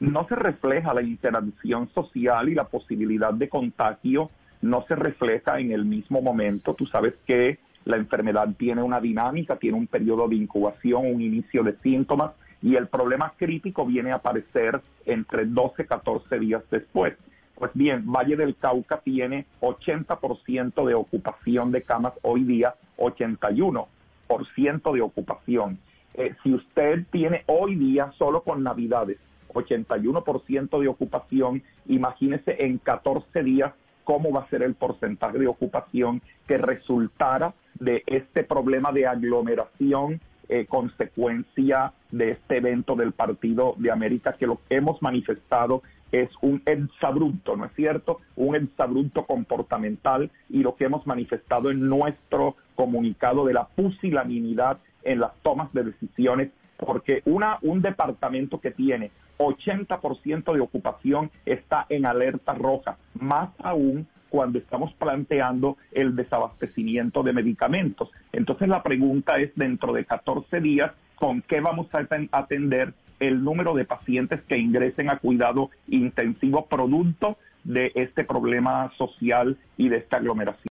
No se refleja la interacción social y la posibilidad de contagio no se refleja en el mismo momento. Tú sabes que la enfermedad tiene una dinámica, tiene un periodo de incubación, un inicio de síntomas y el problema crítico viene a aparecer entre 12 y 14 días después. Pues bien, Valle del Cauca tiene 80% de ocupación de camas hoy día, 81% de ocupación. Eh, si usted tiene hoy día, solo con Navidades, 81% de ocupación, imagínese en 14 días cómo va a ser el porcentaje de ocupación que resultara de este problema de aglomeración eh, consecuencia de este evento del Partido de América, que lo que hemos manifestado es un exabrupto, ¿no es cierto? Un exabrupto comportamental y lo que hemos manifestado en nuestro comunicado de la pusilanimidad en las tomas de decisiones, porque una, un departamento que tiene 80% de ocupación está en alerta roja, más aún cuando estamos planteando el desabastecimiento de medicamentos. Entonces la pregunta es, dentro de 14 días, ¿con qué vamos a atender el número de pacientes que ingresen a cuidado intensivo producto de este problema social y de esta aglomeración?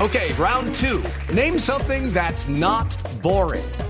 Okay, round two. Name something that's not boring.